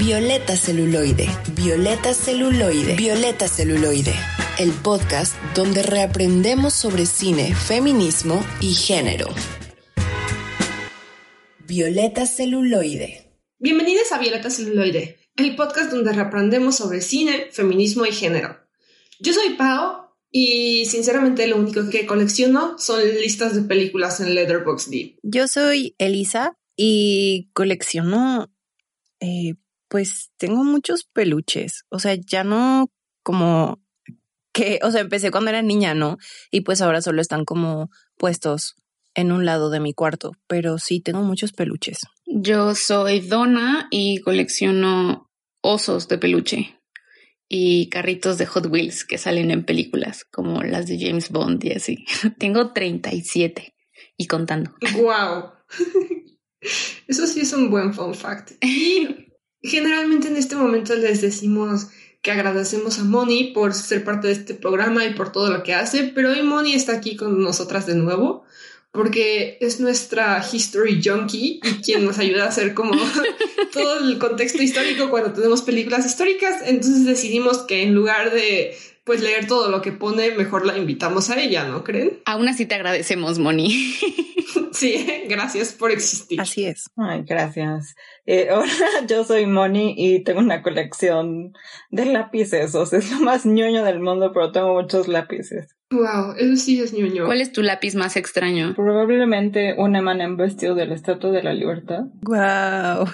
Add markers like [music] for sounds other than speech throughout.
Violeta Celuloide, Violeta Celuloide, Violeta Celuloide, el podcast donde reaprendemos sobre cine, feminismo y género. Violeta Celuloide. Bienvenidos a Violeta Celuloide, el podcast donde reaprendemos sobre cine, feminismo y género. Yo soy Pau y sinceramente lo único que colecciono son listas de películas en Letterboxd. Yo soy Elisa y colecciono eh, pues tengo muchos peluches, o sea, ya no como que, o sea, empecé cuando era niña, ¿no? Y pues ahora solo están como puestos en un lado de mi cuarto, pero sí tengo muchos peluches. Yo soy Donna y colecciono osos de peluche y carritos de Hot Wheels que salen en películas como las de James Bond y así. [laughs] Tengo 37 y contando. Wow. [laughs] Eso sí es un buen fun fact. [laughs] Generalmente en este momento les decimos que agradecemos a Moni por ser parte de este programa y por todo lo que hace, pero hoy Moni está aquí con nosotras de nuevo porque es nuestra history junkie y quien nos ayuda a hacer como [laughs] todo el contexto histórico cuando tenemos películas históricas. Entonces decidimos que en lugar de pues leer todo lo que pone, mejor la invitamos a ella, ¿no creen? [laughs] Aún así te agradecemos, Moni. sí, gracias por existir. Así es. Ay, gracias. Eh, [laughs] hola, yo soy Moni y tengo una colección de lápices. O sea, es lo más ñoño del mundo, pero tengo muchos lápices. Wow, eso sí es ñoño. ¿Cuál es tu lápiz más extraño? Probablemente un Emanem vestido de la Estatua de la Libertad. Wow.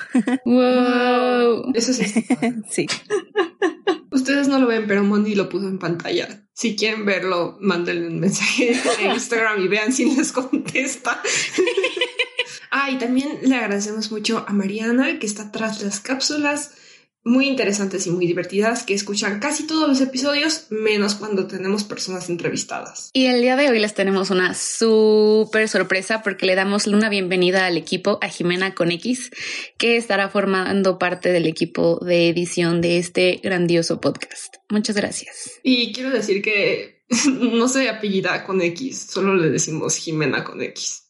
wow. Eso sí. [laughs] sí. Ustedes no lo ven, pero Moni lo puso en pantalla. Si quieren verlo, mándenle un mensaje [laughs] en Instagram y vean si les contesta. [laughs] ah, y también le agradecemos mucho a Mariana, que está tras las cápsulas muy interesantes y muy divertidas que escuchan casi todos los episodios, menos cuando tenemos personas entrevistadas. Y el día de hoy les tenemos una súper sorpresa porque le damos una bienvenida al equipo, a Jimena con X, que estará formando parte del equipo de edición de este grandioso podcast. Muchas gracias. Y quiero decir que [laughs] no se apellida con X, solo le decimos Jimena con X.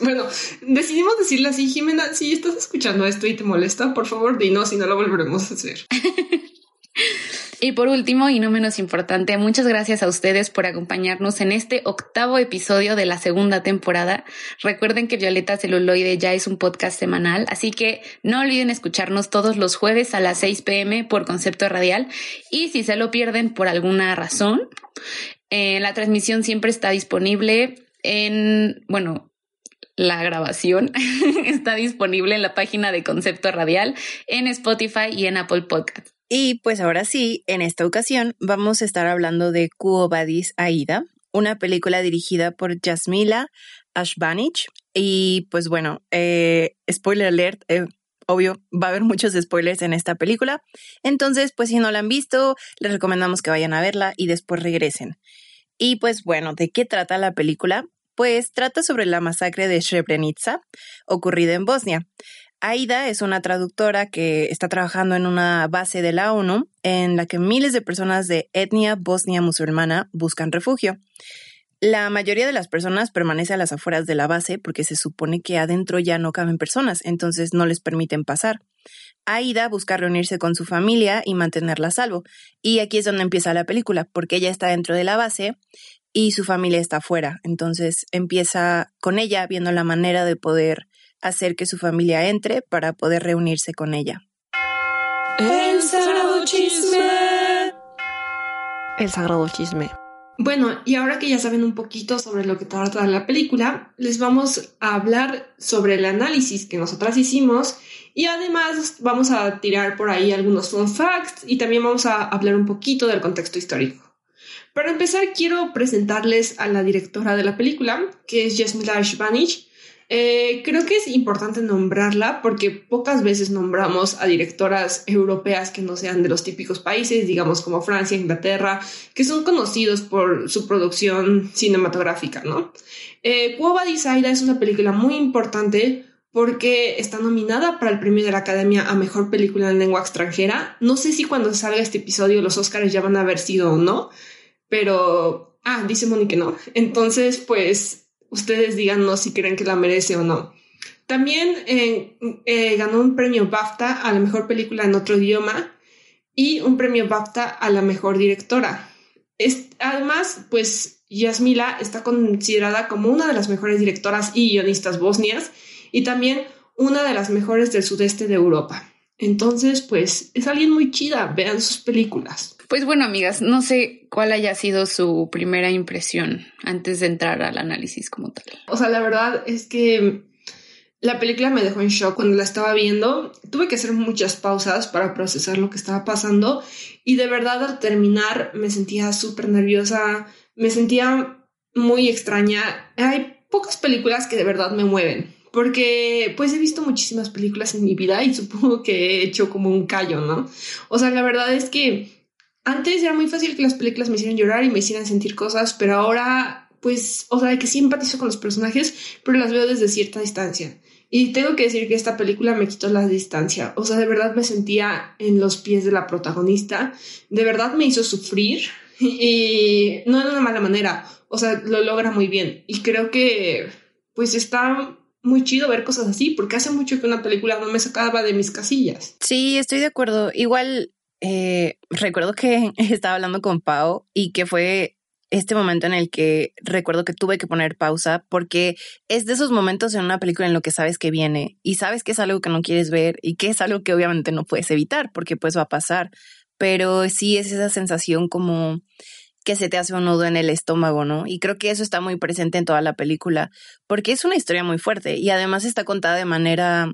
Bueno, decidimos decirle así, Jimena, si estás escuchando esto y te molesta, por favor dinos y no lo volveremos a hacer. [laughs] y por último, y no menos importante, muchas gracias a ustedes por acompañarnos en este octavo episodio de la segunda temporada. Recuerden que Violeta Celuloide ya es un podcast semanal, así que no olviden escucharnos todos los jueves a las 6 pm por concepto radial. Y si se lo pierden por alguna razón, eh, la transmisión siempre está disponible en, bueno, la grabación [laughs] está disponible en la página de Concepto Radial, en Spotify y en Apple Podcast. Y pues ahora sí, en esta ocasión vamos a estar hablando de Kuo Badis Aida, una película dirigida por Jasmila Ashbanich. Y pues bueno, eh, spoiler alert, eh, obvio, va a haber muchos spoilers en esta película. Entonces, pues si no la han visto, les recomendamos que vayan a verla y después regresen. Y pues bueno, ¿de qué trata la película? Pues trata sobre la masacre de Srebrenica ocurrida en Bosnia. Aida es una traductora que está trabajando en una base de la ONU en la que miles de personas de etnia bosnia musulmana buscan refugio. La mayoría de las personas permanece a las afueras de la base porque se supone que adentro ya no caben personas, entonces no les permiten pasar. Aida busca reunirse con su familia y mantenerla a salvo. Y aquí es donde empieza la película, porque ella está dentro de la base y su familia está afuera. Entonces empieza con ella viendo la manera de poder hacer que su familia entre para poder reunirse con ella. El sagrado chisme. El sagrado chisme. Bueno, y ahora que ya saben un poquito sobre lo que trata la película, les vamos a hablar sobre el análisis que nosotras hicimos y además vamos a tirar por ahí algunos fun facts y también vamos a hablar un poquito del contexto histórico. Para empezar, quiero presentarles a la directora de la película, que es Jasmila Ashbanich. Eh, creo que es importante nombrarla porque pocas veces nombramos a directoras europeas que no sean de los típicos países, digamos como Francia, Inglaterra, que son conocidos por su producción cinematográfica, ¿no? Eh, Cuoba es una película muy importante porque está nominada para el premio de la Academia a Mejor Película en Lengua Extranjera. No sé si cuando salga este episodio los Oscars ya van a haber sido o no, pero, ah, dice Moni que no. Entonces, pues, ustedes díganos si creen que la merece o no. También eh, eh, ganó un premio BAFTA a la mejor película en otro idioma y un premio BAFTA a la mejor directora. además, pues Yasmila está considerada como una de las mejores directoras y guionistas bosnias y también una de las mejores del sudeste de Europa. Entonces, pues es alguien muy chida, vean sus películas. Pues bueno, amigas, no sé cuál haya sido su primera impresión antes de entrar al análisis como tal. O sea, la verdad es que la película me dejó en shock cuando la estaba viendo. Tuve que hacer muchas pausas para procesar lo que estaba pasando y de verdad al terminar me sentía súper nerviosa, me sentía muy extraña. Hay pocas películas que de verdad me mueven porque pues he visto muchísimas películas en mi vida y [laughs] supongo que he hecho como un callo, ¿no? O sea, la verdad es que antes era muy fácil que las películas me hicieran llorar y me hicieran sentir cosas, pero ahora pues, o sea, que sí empatizo con los personajes, pero las veo desde cierta distancia. Y tengo que decir que esta película me quitó la distancia. O sea, de verdad me sentía en los pies de la protagonista. De verdad me hizo sufrir. Y no de una mala manera. O sea, lo logra muy bien. Y creo que, pues está muy chido ver cosas así, porque hace mucho que una película no me sacaba de mis casillas. Sí, estoy de acuerdo. Igual eh, recuerdo que [laughs] estaba hablando con Pau y que fue este momento en el que recuerdo que tuve que poner pausa porque es de esos momentos en una película en lo que sabes que viene y sabes que es algo que no quieres ver y que es algo que obviamente no puedes evitar porque pues va a pasar, pero sí es esa sensación como que se te hace un nudo en el estómago, ¿no? Y creo que eso está muy presente en toda la película, porque es una historia muy fuerte y además está contada de manera,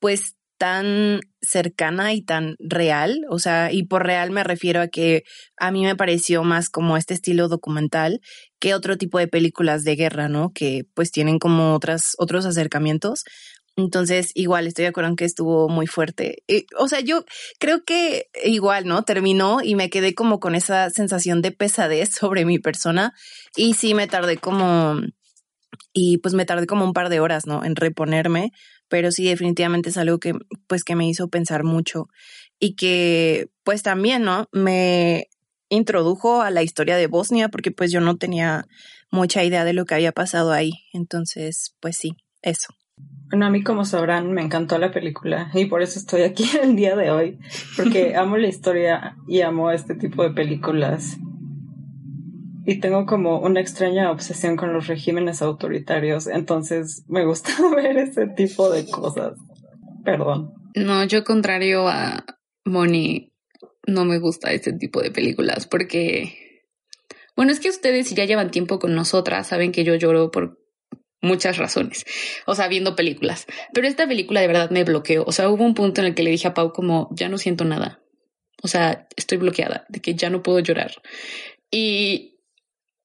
pues, tan cercana y tan real, o sea, y por real me refiero a que a mí me pareció más como este estilo documental que otro tipo de películas de guerra, ¿no? Que pues tienen como otras, otros acercamientos. Entonces, igual estoy de acuerdo en que estuvo muy fuerte. o sea, yo creo que igual, ¿no? Terminó y me quedé como con esa sensación de pesadez [laughs] sobre mi persona y sí me tardé como, y pues me tardé como un par de horas, ¿no? En reponerme, pero sí definitivamente es algo que pues que me hizo pensar mucho y que pues también, ¿no? Me introdujo a la historia de Bosnia porque pues yo no tenía mucha idea de lo que había pasado ahí. Entonces, pues sí, eso. Bueno, a mí como sabrán me encantó la película y por eso estoy aquí [laughs] el día de hoy, porque amo la historia y amo este tipo de películas. Y tengo como una extraña obsesión con los regímenes autoritarios, entonces me gusta [laughs] ver ese tipo de cosas. Perdón. No, yo contrario a Moni, no me gusta este tipo de películas porque, bueno, es que ustedes si ya llevan tiempo con nosotras, saben que yo lloro por muchas razones, o sea, viendo películas. Pero esta película de verdad me bloqueó. O sea, hubo un punto en el que le dije a Pau como, ya no siento nada. O sea, estoy bloqueada, de que ya no puedo llorar. Y,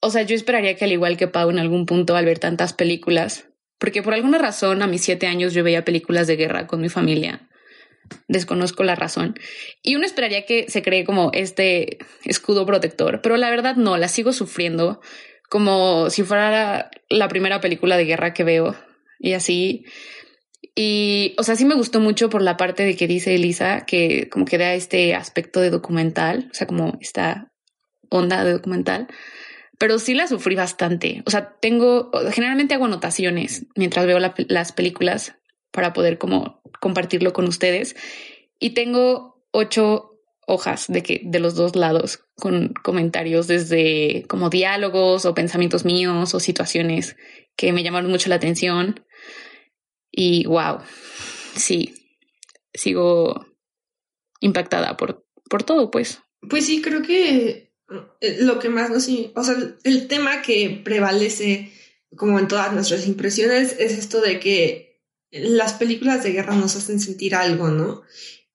o sea, yo esperaría que al igual que Pau en algún punto al ver tantas películas, porque por alguna razón a mis siete años yo veía películas de guerra con mi familia. Desconozco la razón. Y uno esperaría que se cree como este escudo protector, pero la verdad no, la sigo sufriendo como si fuera la primera película de guerra que veo y así. Y, o sea, sí me gustó mucho por la parte de que dice Elisa que como que da este aspecto de documental, o sea, como esta onda de documental, pero sí la sufrí bastante. O sea, tengo, generalmente hago anotaciones mientras veo las películas para poder como compartirlo con ustedes y tengo ocho hojas de que de los dos lados con comentarios desde como diálogos o pensamientos míos o situaciones que me llamaron mucho la atención y wow, sí, sigo impactada por, por todo, pues. Pues sí, creo que lo que más nos, o sea, el tema que prevalece como en todas nuestras impresiones es esto de que las películas de guerra nos hacen sentir algo, ¿no?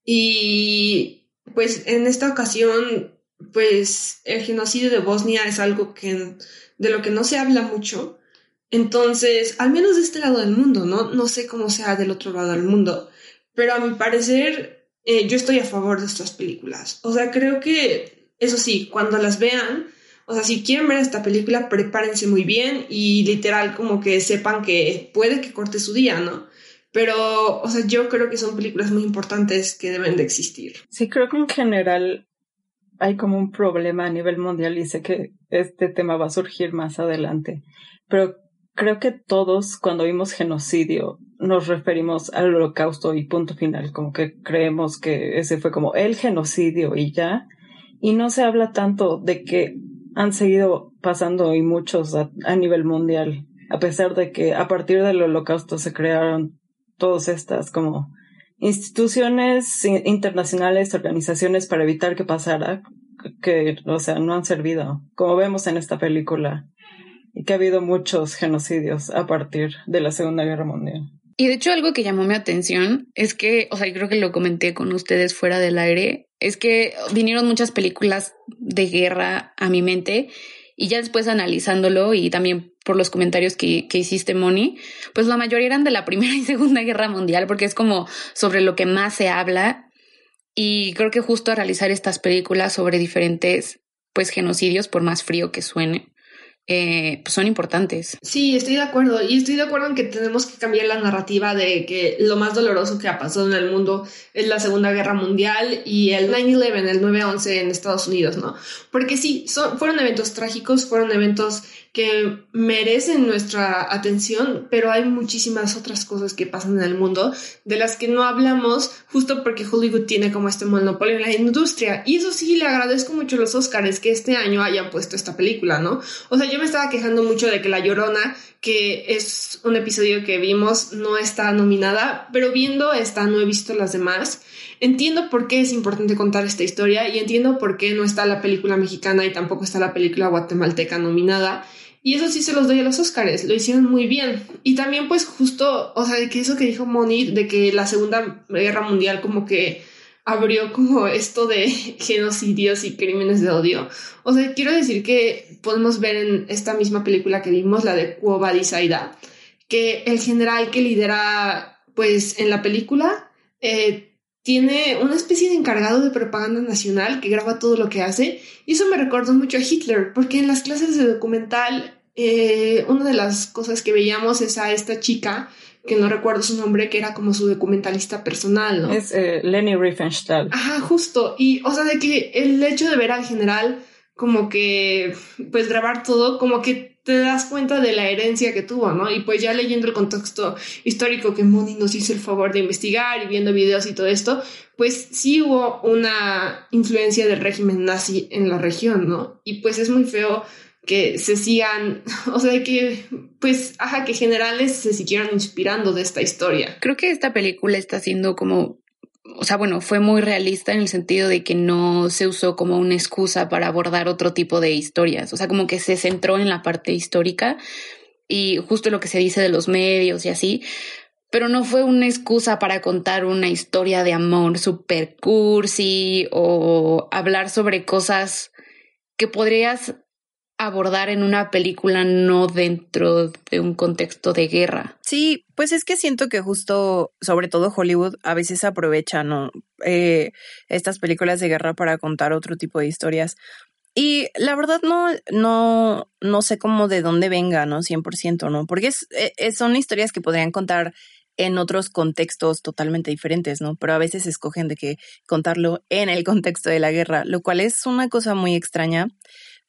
Y pues en esta ocasión, pues el genocidio de Bosnia es algo que de lo que no se habla mucho. Entonces, al menos de este lado del mundo, ¿no? No sé cómo sea del otro lado del mundo, pero a mi parecer eh, yo estoy a favor de estas películas. O sea, creo que, eso sí, cuando las vean, o sea, si quieren ver esta película, prepárense muy bien y literal como que sepan que puede que corte su día, ¿no? Pero, o sea, yo creo que son películas muy importantes que deben de existir. Sí, creo que en general hay como un problema a nivel mundial y sé que este tema va a surgir más adelante. Pero creo que todos cuando vimos genocidio nos referimos al holocausto y punto final, como que creemos que ese fue como el genocidio y ya. Y no se habla tanto de que han seguido pasando y muchos a, nivel mundial, a pesar de que a partir del holocausto se crearon todas estas como instituciones internacionales, organizaciones para evitar que pasara, que, o sea, no han servido, como vemos en esta película, y que ha habido muchos genocidios a partir de la Segunda Guerra Mundial. Y de hecho algo que llamó mi atención es que, o sea, creo que lo comenté con ustedes fuera del aire, es que vinieron muchas películas de guerra a mi mente y ya después analizándolo y también por los comentarios que, que hiciste, Moni, pues la mayoría eran de la Primera y Segunda Guerra Mundial porque es como sobre lo que más se habla. Y creo que justo a realizar estas películas sobre diferentes pues genocidios, por más frío que suene, eh, pues son importantes. Sí, estoy de acuerdo. Y estoy de acuerdo en que tenemos que cambiar la narrativa de que lo más doloroso que ha pasado en el mundo es la Segunda Guerra Mundial y el 9-11, el 9-11 en Estados Unidos, ¿no? Porque sí, son, fueron eventos trágicos, fueron eventos que merecen nuestra atención, pero hay muchísimas otras cosas que pasan en el mundo de las que no hablamos justo porque Hollywood tiene como este monopolio en la industria. Y eso sí, le agradezco mucho los Oscars que este año hayan puesto esta película, ¿no? O sea, yo me estaba quejando mucho de que La Llorona, que es un episodio que vimos, no está nominada, pero viendo esta no he visto las demás. Entiendo por qué es importante contar esta historia y entiendo por qué no está la película mexicana y tampoco está la película guatemalteca nominada. Y eso sí se los doy a los Oscars, lo hicieron muy bien. Y también pues justo, o sea, de que eso que dijo Moni, de que la Segunda Guerra Mundial como que abrió como esto de [laughs] genocidios y crímenes de odio. O sea, quiero decir que podemos ver en esta misma película que vimos, la de Quo Vadis Aida, que el general que lidera pues en la película eh, tiene una especie de encargado de propaganda nacional que graba todo lo que hace. Y eso me recordó mucho a Hitler, porque en las clases de documental eh, una de las cosas que veíamos es a esta chica, que no recuerdo su nombre, que era como su documentalista personal, ¿no? Es eh, Leni Riefenstahl. Ajá, justo. Y, o sea, de que el hecho de ver al general como que, pues grabar todo, como que te das cuenta de la herencia que tuvo, ¿no? Y pues ya leyendo el contexto histórico que Moni nos hizo el favor de investigar y viendo videos y todo esto, pues sí hubo una influencia del régimen nazi en la región, ¿no? Y pues es muy feo que se sigan, [laughs] o sea, que pues, ajá, que generales se siguieran inspirando de esta historia. Creo que esta película está siendo como, o sea, bueno, fue muy realista en el sentido de que no se usó como una excusa para abordar otro tipo de historias, o sea, como que se centró en la parte histórica y justo lo que se dice de los medios y así, pero no fue una excusa para contar una historia de amor super cursi o hablar sobre cosas que podrías abordar en una película no dentro de un contexto de guerra. Sí, pues es que siento que justo, sobre todo Hollywood, a veces aprovecha, ¿no? Eh, estas películas de guerra para contar otro tipo de historias. Y la verdad no, no, no sé cómo de dónde venga, ¿no? 100%, ¿no? Porque es, eh, son historias que podrían contar en otros contextos totalmente diferentes, ¿no? Pero a veces escogen de que contarlo en el contexto de la guerra, lo cual es una cosa muy extraña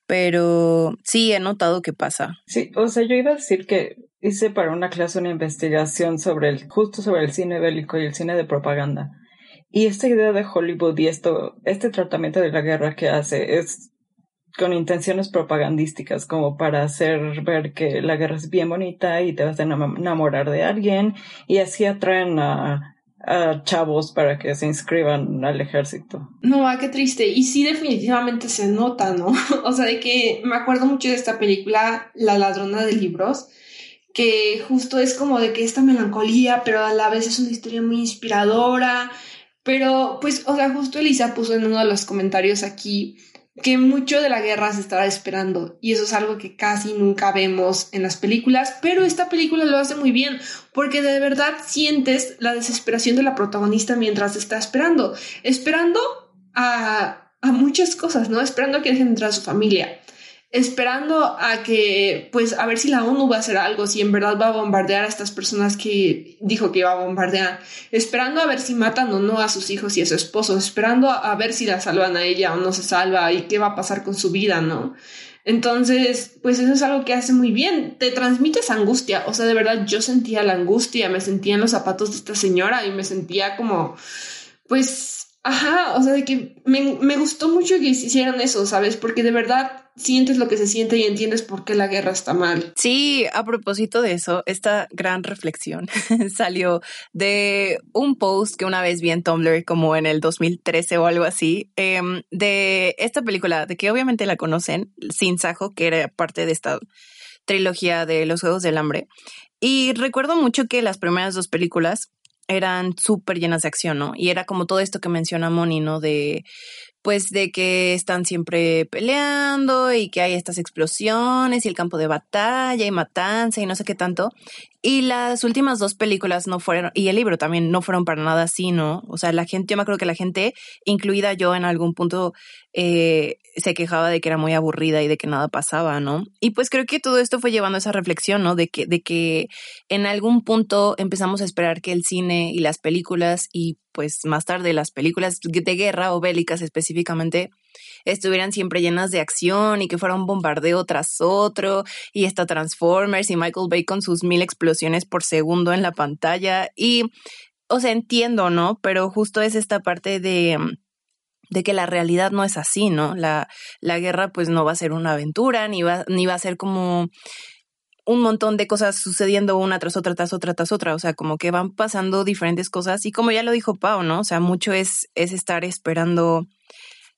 pero sí he notado que pasa. Sí, o sea, yo iba a decir que hice para una clase una investigación sobre el, justo sobre el cine bélico y el cine de propaganda. Y esta idea de Hollywood y esto, este tratamiento de la guerra que hace es con intenciones propagandísticas, como para hacer ver que la guerra es bien bonita y te vas a enamorar de alguien, y así atraen a a chavos para que se inscriban al ejército. No, ah, qué triste. Y sí, definitivamente se nota, ¿no? [laughs] o sea, de que me acuerdo mucho de esta película, La ladrona de libros, que justo es como de que esta melancolía, pero a la vez es una historia muy inspiradora. Pero, pues, o sea, justo Elisa puso en uno de los comentarios aquí que mucho de la guerra se estaba esperando y eso es algo que casi nunca vemos en las películas, pero esta película lo hace muy bien porque de verdad sientes la desesperación de la protagonista mientras está esperando, esperando a, a muchas cosas, ¿no? Esperando a que dejen entrar a su familia, esperando a que, pues, a ver si la ONU va a hacer algo, si en verdad va a bombardear a estas personas que dijo que iba a bombardear, esperando a ver si matan o no a sus hijos y a su esposo, esperando a, ver si la salvan a ella o no se salva y qué va a pasar con su vida, ¿no? Entonces, pues eso es algo que hace muy bien. Te transmites angustia. O sea, de verdad, yo sentía la angustia, me sentía en los zapatos de esta señora y me sentía como, pues, ajá, o sea, de que me, me gustó mucho que hicieran eso, ¿sabes? Porque de verdad sientes lo que se siente y entiendes por qué la guerra está mal. Sí, a propósito de eso, esta gran reflexión [laughs] salió de un post que una vez vi en Tumblr como en el 2013 o algo así, em, de esta película, de que obviamente la conocen, Sin Sajo, que era parte de esta trilogía de los Juegos del Hambre. Y recuerdo mucho que las primeras dos películas eran súper llenas de acción, ¿no? Y era como todo esto que menciona Moni, ¿no? De pues de que están siempre peleando y que hay estas explosiones y el campo de batalla y matanza y no sé qué tanto. Y las últimas dos películas no fueron, y el libro también no fueron para nada así, ¿no? O sea, la gente, yo me acuerdo que la gente, incluida yo en algún punto, eh, se quejaba de que era muy aburrida y de que nada pasaba, ¿no? Y pues creo que todo esto fue llevando a esa reflexión, ¿no? De que, de que en algún punto empezamos a esperar que el cine y las películas y pues más tarde las películas de guerra o bélicas específicamente estuvieran siempre llenas de acción y que fuera un bombardeo tras otro y esta Transformers y Michael Bay con sus mil explosiones por segundo en la pantalla y, o sea, entiendo, ¿no? Pero justo es esta parte de de que la realidad no es así, ¿no? La, la guerra pues no va a ser una aventura, ni va, ni va a ser como un montón de cosas sucediendo una tras otra, tras otra, tras otra. O sea, como que van pasando diferentes cosas. Y como ya lo dijo Pau, ¿no? O sea, mucho es, es estar esperando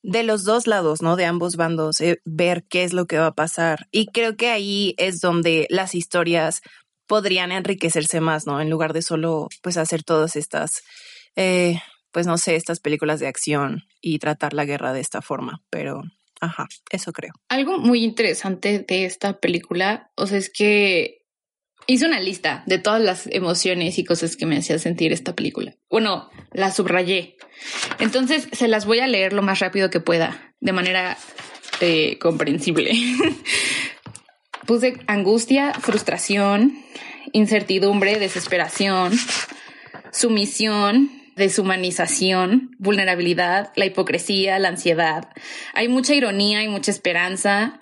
de los dos lados, ¿no? De ambos bandos, eh, ver qué es lo que va a pasar. Y creo que ahí es donde las historias podrían enriquecerse más, ¿no? En lugar de solo, pues, hacer todas estas, eh, pues, no sé, estas películas de acción y tratar la guerra de esta forma. Pero, ajá, eso creo. Algo muy interesante de esta película, o sea, es que hice una lista de todas las emociones y cosas que me hacía sentir esta película. Bueno, la subrayé. Entonces se las voy a leer lo más rápido que pueda, de manera eh, comprensible. [laughs] Puse angustia, frustración, incertidumbre, desesperación, sumisión, deshumanización, vulnerabilidad, la hipocresía, la ansiedad. Hay mucha ironía y mucha esperanza,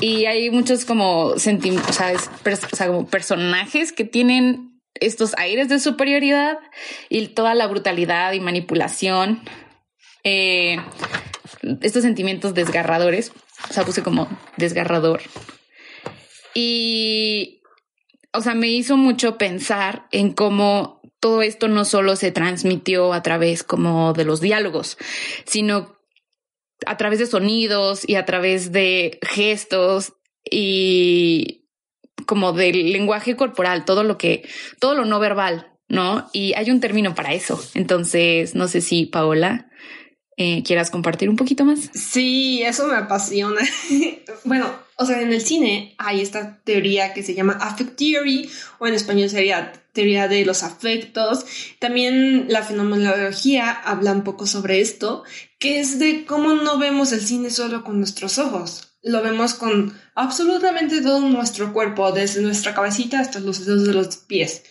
y hay muchos como sentimientos, o sea, como personajes que tienen estos aires de superioridad y toda la brutalidad y manipulación. Eh, estos sentimientos desgarradores. O sea, puse como desgarrador. Y, o sea, me hizo mucho pensar en cómo todo esto no solo se transmitió a través como de los diálogos, sino a través de sonidos y a través de gestos y como del lenguaje corporal, todo lo que, todo lo no verbal, ¿no? Y hay un término para eso. Entonces, no sé si Paola eh, quieras compartir un poquito más. Sí, eso me apasiona. [laughs] bueno, o sea, en el cine hay esta teoría que se llama affect theory o en español sería teoría de los afectos. También la fenomenología habla un poco sobre esto, que es de cómo no vemos el cine solo con nuestros ojos. Lo vemos con absolutamente todo nuestro cuerpo, desde nuestra cabecita hasta los dedos de los pies.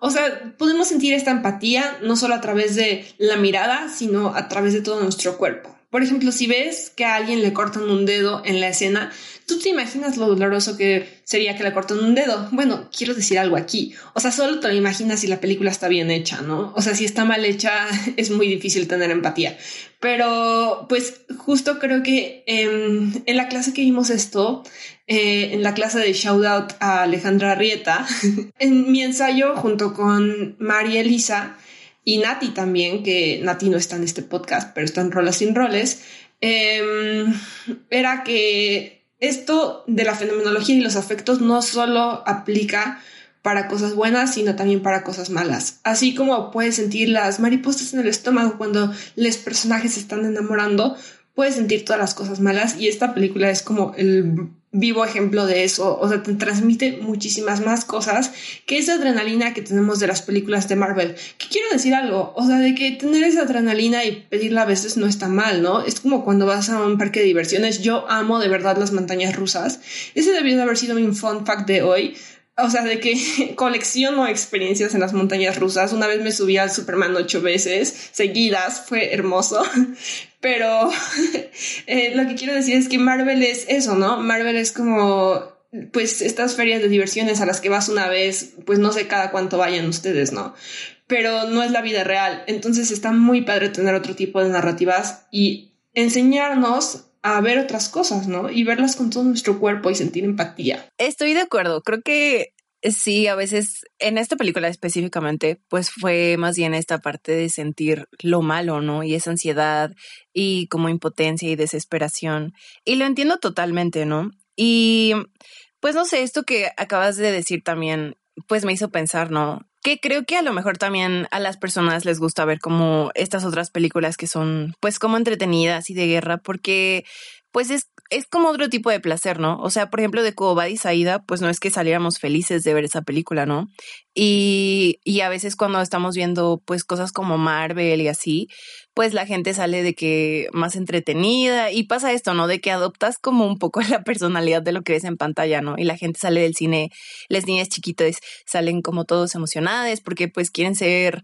O sea, podemos sentir esta empatía no solo a través de la mirada, sino a través de todo nuestro cuerpo. Por ejemplo, si ves que a alguien le cortan un dedo en la escena, tú te imaginas lo doloroso que sería que le corten un dedo. Bueno, quiero decir algo aquí. O sea, solo te lo imaginas si la película está bien hecha, ¿no? O sea, si está mal hecha, [laughs] es muy difícil tener empatía. Pero, pues, justo creo que em, en la clase que vimos esto, eh, en la clase de Shout Out a Alejandra Rieta, [laughs] en mi ensayo junto con María Elisa, y Nati también, que Nati no está en este podcast, pero está en Rolas sin Roles, em, era que esto de la fenomenología y los afectos no solo aplica para cosas buenas, sino también para cosas malas. Así como puedes sentir las mariposas en el estómago cuando los personajes se están enamorando, puedes sentir todas las cosas malas y esta película es como el vivo ejemplo de eso. O sea, te transmite muchísimas más cosas que esa adrenalina que tenemos de las películas de Marvel. Que quiero decir algo, o sea, de que tener esa adrenalina y pedirla a veces no está mal, ¿no? Es como cuando vas a un parque de diversiones. Yo amo de verdad las montañas rusas. Ese debió de haber sido mi fun fact de hoy. O sea, de que [laughs] colecciono experiencias en las montañas rusas. Una vez me subí al Superman ocho veces seguidas, fue hermoso. [laughs] Pero [laughs] eh, lo que quiero decir es que Marvel es eso, ¿no? Marvel es como, pues, estas ferias de diversiones a las que vas una vez, pues no sé cada cuánto vayan ustedes, ¿no? Pero no es la vida real. Entonces está muy padre tener otro tipo de narrativas y enseñarnos a ver otras cosas, ¿no? Y verlas con todo nuestro cuerpo y sentir empatía. Estoy de acuerdo. Creo que sí, a veces en esta película específicamente, pues fue más bien esta parte de sentir lo malo, ¿no? Y esa ansiedad y como impotencia y desesperación. Y lo entiendo totalmente, ¿no? Y pues no sé, esto que acabas de decir también, pues me hizo pensar, ¿no? Que creo que a lo mejor también a las personas les gusta ver como estas otras películas que son pues como entretenidas y de guerra, porque pues es es como otro tipo de placer, ¿no? O sea, por ejemplo, de Cobad y Saida, pues no es que saliéramos felices de ver esa película, ¿no? Y, y a veces cuando estamos viendo pues cosas como Marvel y así, pues la gente sale de que más entretenida y pasa esto, ¿no? De que adoptas como un poco [laughs] la personalidad de lo que ves en pantalla, ¿no? Y la gente sale del cine, las niñas chiquitas salen como todos emocionadas porque pues quieren ser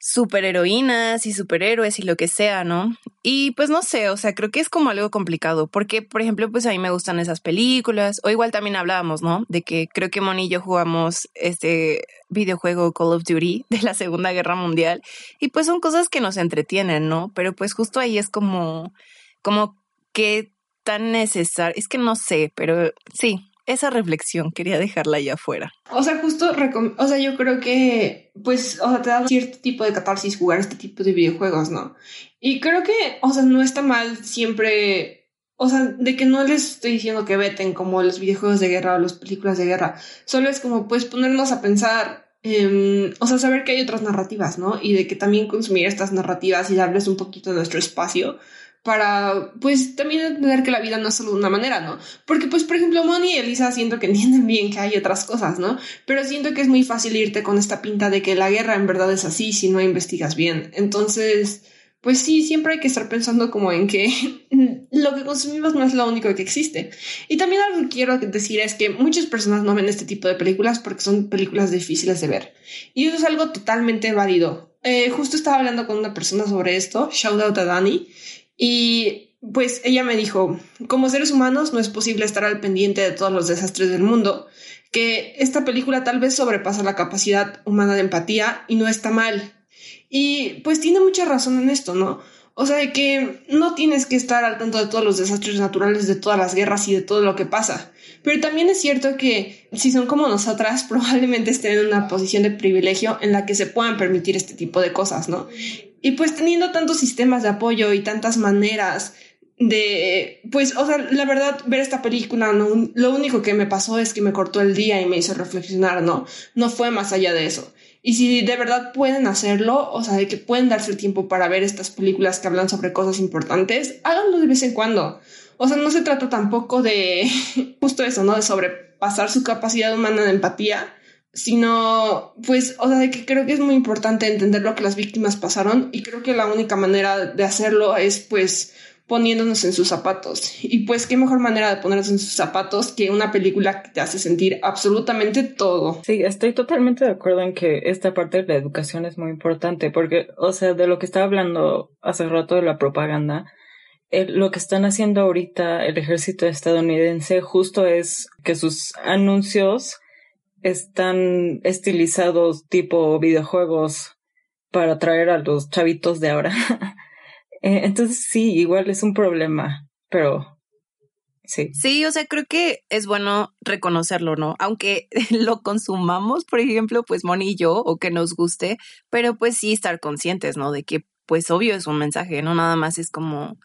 superheroínas y superhéroes y lo que sea, ¿no? Y pues no sé, o sea, creo que es como algo complicado, porque por ejemplo, pues a mí me gustan esas películas, o igual también hablábamos, ¿no? De que creo que Moni y yo jugamos este videojuego Call of Duty de la Segunda Guerra Mundial, y pues son cosas que nos entretienen, ¿no? Pero pues justo ahí es como, como que tan necesario, es que no sé, pero sí, esa reflexión quería dejarla allá afuera. O sea, justo, o sea, yo creo que, pues, o sea, te da cierto tipo de catarsis jugar este tipo de videojuegos, ¿no? Y creo que, o sea, no está mal siempre, o sea, de que no les estoy diciendo que veten como los videojuegos de guerra o las películas de guerra, solo es como, pues, ponernos a pensar o sea, saber que hay otras narrativas, ¿no? Y de que también consumir estas narrativas y darles un poquito de nuestro espacio para, pues, también entender que la vida no es solo una manera, ¿no? Porque, pues, por ejemplo, Moni y Elisa siento que [laughs] entienden bien que hay otras cosas, ¿no? Pero siento que es muy fácil irte con esta pinta de que la guerra en verdad es así si no investigas bien. Entonces, pues sí, siempre hay que estar pensando como en que [laughs] lo que consumimos no es lo único que existe. Y también algo que quiero decir es que muchas personas no ven este tipo de películas porque son películas difíciles de ver. Y eso es algo totalmente válido. Eh, justo estaba hablando con una persona sobre esto, shout out a Dani, y pues ella me dijo, como seres humanos no es posible estar al pendiente de todos los desastres del mundo, que esta película tal vez sobrepasa la capacidad humana de empatía y no está mal. Y pues tiene mucha razón en esto, ¿no? O sea, de que no tienes que estar al tanto de todos los desastres naturales, de todas las guerras y de todo lo que pasa. Pero también es cierto que si son como nosotras, [laughs] probablemente estén en una posición de privilegio en la que se puedan permitir este tipo de cosas, ¿no? Y pues teniendo tantos sistemas de apoyo y tantas maneras de, pues, o sea, la verdad, ver esta película, no, lo único que me pasó es que me cortó el día y me hizo reflexionar, ¿no? No fue más allá de eso. Y si de verdad pueden hacerlo, o sea, de que pueden darse el tiempo para ver estas películas que hablan sobre cosas importantes, háganlo de vez en cuando. O sea, no se trata tampoco de [laughs] justo eso, ¿no? De sobrepasar su capacidad humana de empatía, sino pues, o sea, de que creo que es muy importante entender lo que las víctimas pasaron y creo que la única manera de hacerlo es pues poniéndonos en sus zapatos. Y pues qué mejor manera de ponernos en sus zapatos que una película que te hace sentir absolutamente todo. Sí, estoy totalmente de acuerdo en que esta parte de la educación es muy importante porque, o sea, de lo que estaba hablando hace rato de la propaganda, lo que están haciendo ahorita el ejército estadounidense justo es que sus anuncios están estilizados tipo videojuegos para atraer a los chavitos de ahora. [laughs] Eh, entonces sí, igual es un problema, pero sí. Sí, o sea, creo que es bueno reconocerlo, ¿no? Aunque [laughs] lo consumamos, por ejemplo, pues Moni y yo, o que nos guste, pero pues sí estar conscientes, ¿no? De que pues obvio es un mensaje, no nada más es como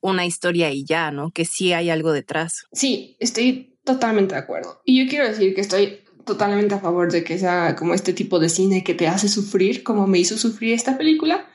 una historia y ya, ¿no? Que sí hay algo detrás. Sí, estoy totalmente de acuerdo. Y yo quiero decir que estoy totalmente a favor de que sea como este tipo de cine que te hace sufrir, como me hizo sufrir esta película.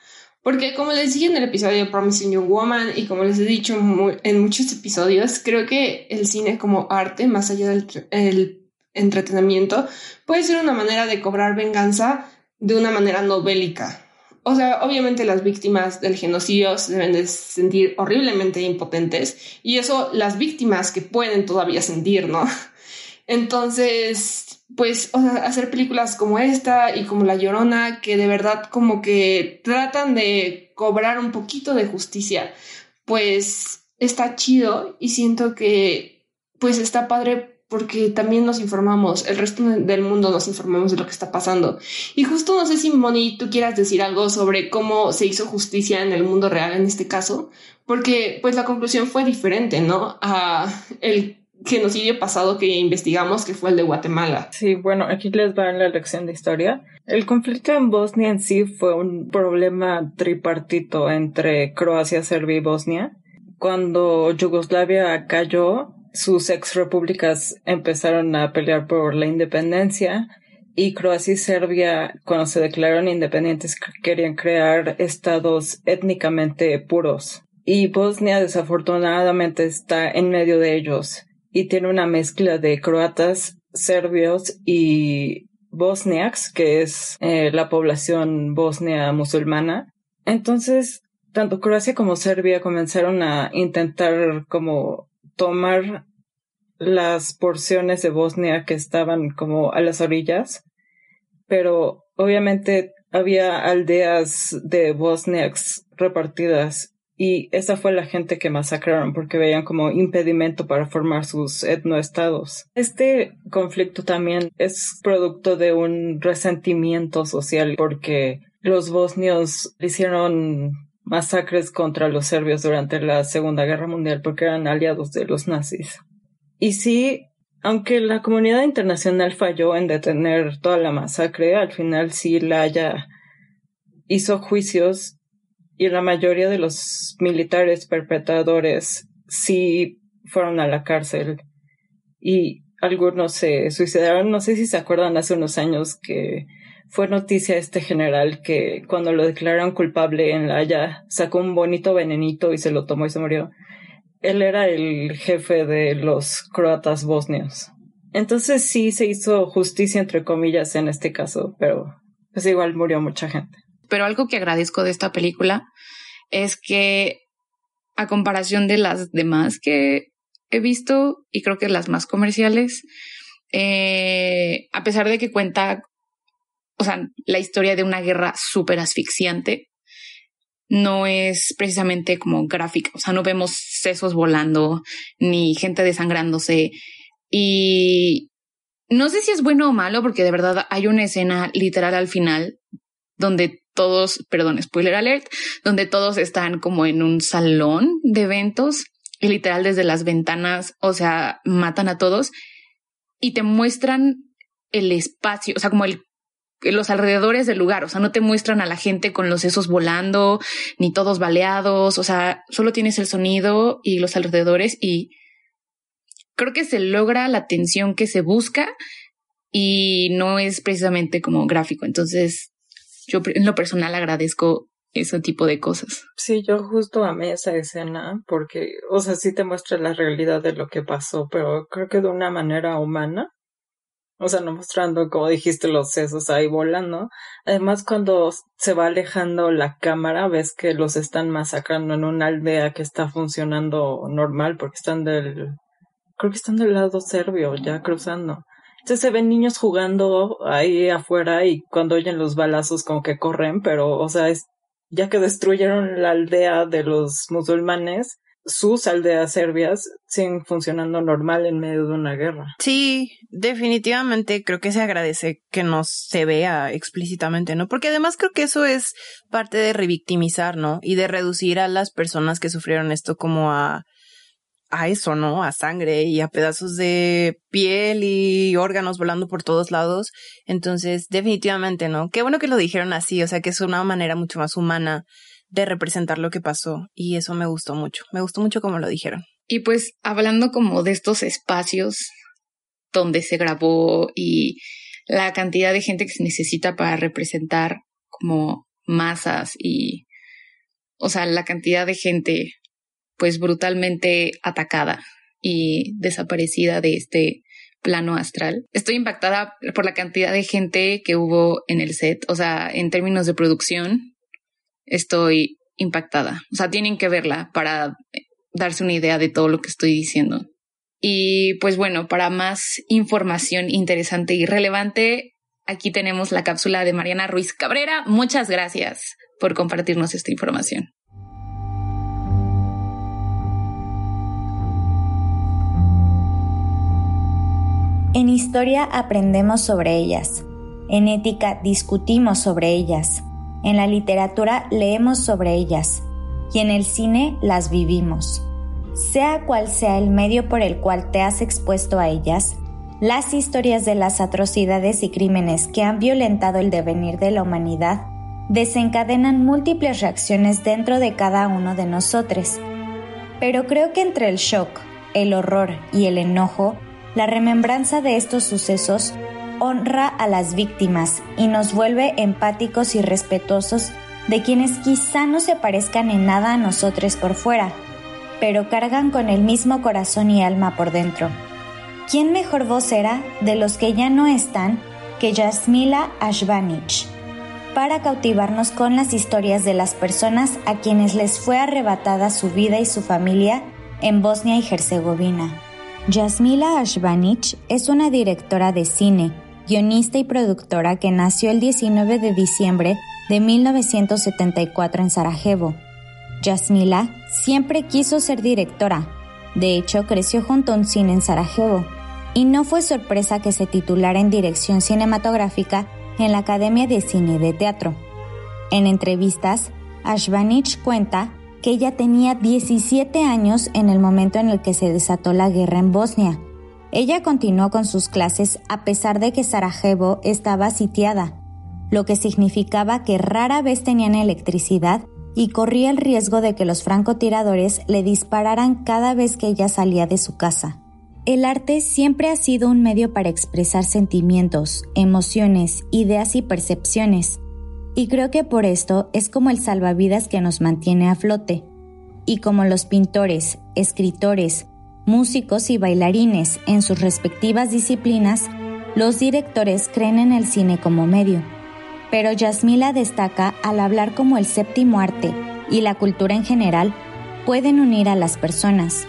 Porque como les dije en el episodio de Promising Young Woman y como les he dicho en muchos episodios, creo que el cine como arte, más allá del entretenimiento, puede ser una manera de cobrar venganza de una manera no bélica. O sea, obviamente las víctimas del genocidio se deben de sentir horriblemente impotentes y eso las víctimas que pueden todavía sentir, ¿no? Entonces, pues, hacer películas como esta y como La Llorona, que de verdad como que tratan de cobrar un poquito de justicia, pues está chido y siento que pues está padre porque también nos informamos, el resto del mundo nos informamos de lo que está pasando. Y justo no sé si Moni, tú quieras decir algo sobre cómo se hizo justicia en el mundo real en este caso, porque pues la conclusión fue diferente, ¿no? A el genocidio pasado que investigamos, que fue el de Guatemala. Sí, bueno, aquí les va la lección de historia. El conflicto en Bosnia en sí fue un problema tripartito entre Croacia, Serbia y Bosnia. Cuando Yugoslavia cayó, sus ex repúblicas empezaron a pelear por la independencia y Croacia y Serbia, cuando se declararon independientes, querían crear estados étnicamente puros. Y Bosnia desafortunadamente está en medio de ellos y tiene una mezcla de croatas, serbios y bosniaks, que es eh, la población bosnia musulmana. Entonces, tanto Croacia como Serbia comenzaron a intentar como tomar las porciones de Bosnia que estaban como a las orillas, pero obviamente había aldeas de bosniaks repartidas y esa fue la gente que masacraron porque veían como impedimento para formar sus etnoestados. Este conflicto también es producto de un resentimiento social porque los bosnios hicieron masacres contra los serbios durante la Segunda Guerra Mundial porque eran aliados de los nazis. Y sí, aunque la comunidad internacional falló en detener toda la masacre, al final sí la haya hizo juicios y la mayoría de los militares perpetradores sí fueron a la cárcel y algunos se suicidaron. No sé si se acuerdan hace unos años que fue noticia este general que cuando lo declararon culpable en La Haya sacó un bonito venenito y se lo tomó y se murió. Él era el jefe de los croatas bosnios. Entonces sí se hizo justicia entre comillas en este caso, pero pues igual murió mucha gente. Pero algo que agradezco de esta película es que a comparación de las demás que he visto y creo que las más comerciales, eh, a pesar de que cuenta, o sea, la historia de una guerra súper asfixiante, no es precisamente como gráfica, o sea, no vemos sesos volando ni gente desangrándose. Y no sé si es bueno o malo porque de verdad hay una escena literal al final donde todos, perdón, spoiler alert, donde todos están como en un salón de eventos y literal desde las ventanas, o sea, matan a todos y te muestran el espacio, o sea, como el los alrededores del lugar, o sea, no te muestran a la gente con los sesos volando, ni todos baleados, o sea, solo tienes el sonido y los alrededores y creo que se logra la tensión que se busca y no es precisamente como gráfico. Entonces, yo en lo personal agradezco ese tipo de cosas. Sí, yo justo amé esa escena porque, o sea, sí te muestra la realidad de lo que pasó, pero creo que de una manera humana. O sea, no mostrando, como dijiste, los sesos ahí volando. Además, cuando se va alejando la cámara, ves que los están masacrando en una aldea que está funcionando normal porque están del... Creo que están del lado serbio, ya cruzando. Entonces se ven niños jugando ahí afuera y cuando oyen los balazos como que corren, pero, o sea, es, ya que destruyeron la aldea de los musulmanes, sus aldeas serbias siguen funcionando normal en medio de una guerra. Sí, definitivamente creo que se agradece que no se vea explícitamente, ¿no? Porque además creo que eso es parte de revictimizar, ¿no? Y de reducir a las personas que sufrieron esto como a a eso, ¿no? A sangre y a pedazos de piel y órganos volando por todos lados. Entonces, definitivamente, ¿no? Qué bueno que lo dijeron así, o sea, que es una manera mucho más humana de representar lo que pasó y eso me gustó mucho. Me gustó mucho como lo dijeron. Y pues hablando como de estos espacios donde se grabó y la cantidad de gente que se necesita para representar como masas y o sea, la cantidad de gente pues brutalmente atacada y desaparecida de este plano astral. Estoy impactada por la cantidad de gente que hubo en el set, o sea, en términos de producción, estoy impactada. O sea, tienen que verla para darse una idea de todo lo que estoy diciendo. Y pues bueno, para más información interesante y relevante, aquí tenemos la cápsula de Mariana Ruiz Cabrera. Muchas gracias por compartirnos esta información. En historia aprendemos sobre ellas, en ética discutimos sobre ellas, en la literatura leemos sobre ellas y en el cine las vivimos. Sea cual sea el medio por el cual te has expuesto a ellas, las historias de las atrocidades y crímenes que han violentado el devenir de la humanidad desencadenan múltiples reacciones dentro de cada uno de nosotros. Pero creo que entre el shock, el horror y el enojo, la remembranza de estos sucesos honra a las víctimas y nos vuelve empáticos y respetuosos de quienes quizá no se parezcan en nada a nosotros por fuera, pero cargan con el mismo corazón y alma por dentro. ¿Quién mejor vocera de los que ya no están que Yasmila Ashbanich? para cautivarnos con las historias de las personas a quienes les fue arrebatada su vida y su familia en Bosnia y Herzegovina. Yasmila Ashbanich es una directora de cine, guionista y productora que nació el 19 de diciembre de 1974 en Sarajevo. Yasmila siempre quiso ser directora. De hecho, creció junto a un cine en Sarajevo. Y no fue sorpresa que se titulara en dirección cinematográfica en la Academia de Cine y de Teatro. En entrevistas, Ashbanich cuenta que ella tenía 17 años en el momento en el que se desató la guerra en Bosnia. Ella continuó con sus clases a pesar de que Sarajevo estaba sitiada, lo que significaba que rara vez tenían electricidad y corría el riesgo de que los francotiradores le dispararan cada vez que ella salía de su casa. El arte siempre ha sido un medio para expresar sentimientos, emociones, ideas y percepciones, y creo que por esto es como el salvavidas que nos mantiene a flote. Y como los pintores, escritores, músicos y bailarines en sus respectivas disciplinas, los directores creen en el cine como medio. Pero Yasmila destaca al hablar como el séptimo arte y la cultura en general pueden unir a las personas.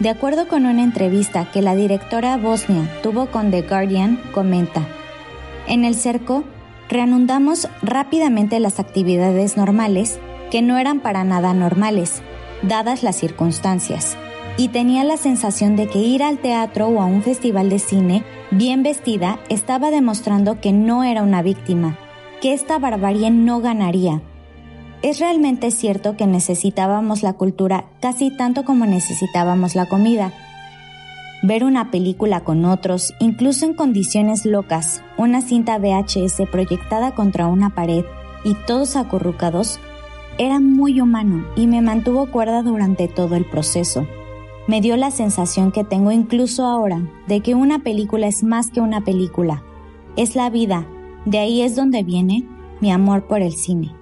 De acuerdo con una entrevista que la directora Bosnia tuvo con The Guardian, comenta, en el cerco reanudamos rápidamente las actividades normales que no eran para nada normales, dadas las circunstancias, y tenía la sensación de que ir al teatro o a un festival de cine bien vestida estaba demostrando que no era una víctima, que esta barbarie no ganaría. Es realmente cierto que necesitábamos la cultura casi tanto como necesitábamos la comida, ver una película con otros, incluso en condiciones locas, una cinta VHS proyectada contra una pared y todos acurrucados, era muy humano y me mantuvo cuerda durante todo el proceso. Me dio la sensación que tengo incluso ahora de que una película es más que una película. Es la vida. De ahí es donde viene mi amor por el cine.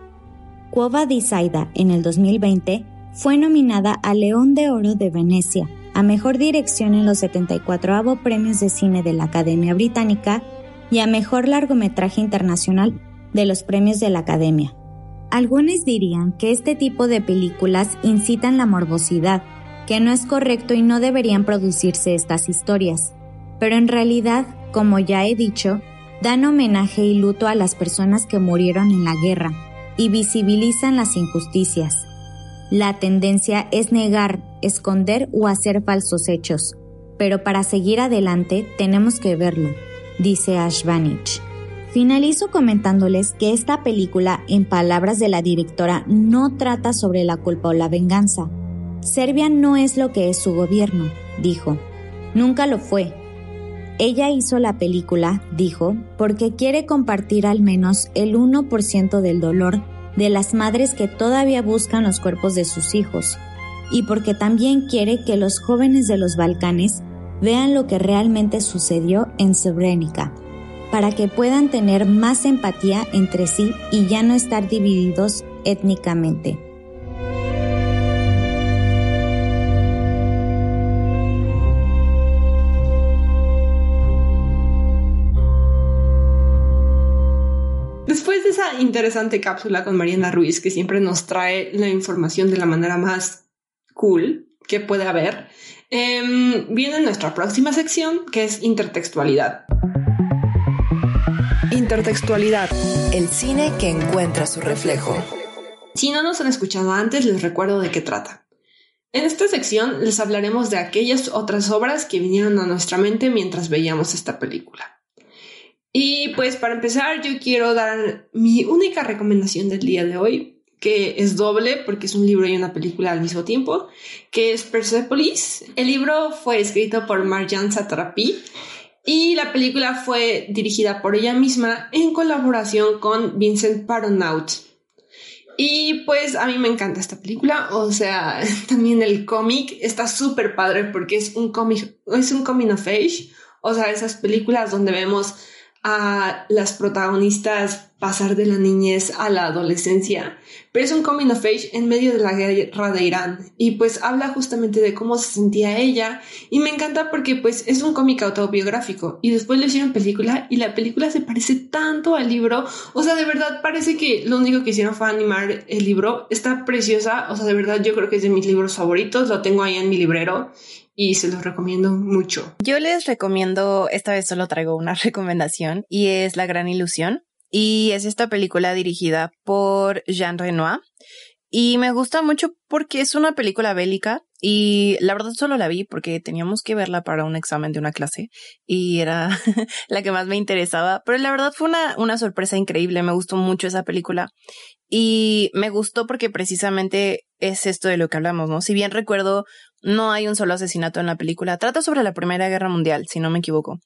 Cuova di Saida en el 2020 fue nominada al León de Oro de Venecia a Mejor Dirección en los 74 Premios de Cine de la Academia Británica y a Mejor Largometraje Internacional de los Premios de la Academia. Algunos dirían que este tipo de películas incitan la morbosidad, que no es correcto y no deberían producirse estas historias, pero en realidad, como ya he dicho, dan homenaje y luto a las personas que murieron en la guerra y visibilizan las injusticias. La tendencia es negar, esconder o hacer falsos hechos, pero para seguir adelante tenemos que verlo, dice Ashvanich. Finalizo comentándoles que esta película, en palabras de la directora, no trata sobre la culpa o la venganza. Serbia no es lo que es su gobierno, dijo. Nunca lo fue. Ella hizo la película, dijo, porque quiere compartir al menos el 1% del dolor de las madres que todavía buscan los cuerpos de sus hijos, y porque también quiere que los jóvenes de los Balcanes vean lo que realmente sucedió en Srebrenica, para que puedan tener más empatía entre sí y ya no estar divididos étnicamente. Interesante cápsula con Mariana Ruiz, que siempre nos trae la información de la manera más cool que puede haber, eh, viene nuestra próxima sección, que es intertextualidad. Intertextualidad, el cine que encuentra su reflejo. Si no nos han escuchado antes, les recuerdo de qué trata. En esta sección les hablaremos de aquellas otras obras que vinieron a nuestra mente mientras veíamos esta película. Y pues para empezar yo quiero dar mi única recomendación del día de hoy, que es doble porque es un libro y una película al mismo tiempo, que es Persepolis. El libro fue escrito por Marjan Satrapi y la película fue dirigida por ella misma en colaboración con Vincent Paronaut. Y pues a mí me encanta esta película, o sea, [laughs] también el cómic está súper padre porque es un cómic, es un coming of age, o sea, esas películas donde vemos a las protagonistas pasar de la niñez a la adolescencia, pero es un coming of age en medio de la guerra de Irán. Y pues habla justamente de cómo se sentía ella. Y me encanta porque pues es un cómic autobiográfico. Y después le hicieron película y la película se parece tanto al libro, o sea, de verdad parece que lo único que hicieron fue animar el libro, está preciosa, o sea, de verdad yo creo que es de mis libros favoritos, lo tengo ahí en mi librero y se los recomiendo mucho. Yo les recomiendo, esta vez solo traigo una [laughs] recomendación y es La Gran Ilusión. Y es esta película dirigida por Jean Renoir. Y me gusta mucho porque es una película bélica y la verdad solo la vi porque teníamos que verla para un examen de una clase y era [laughs] la que más me interesaba. Pero la verdad fue una, una sorpresa increíble. Me gustó mucho esa película y me gustó porque precisamente es esto de lo que hablamos, ¿no? Si bien recuerdo, no hay un solo asesinato en la película. Trata sobre la Primera Guerra Mundial, si no me equivoco.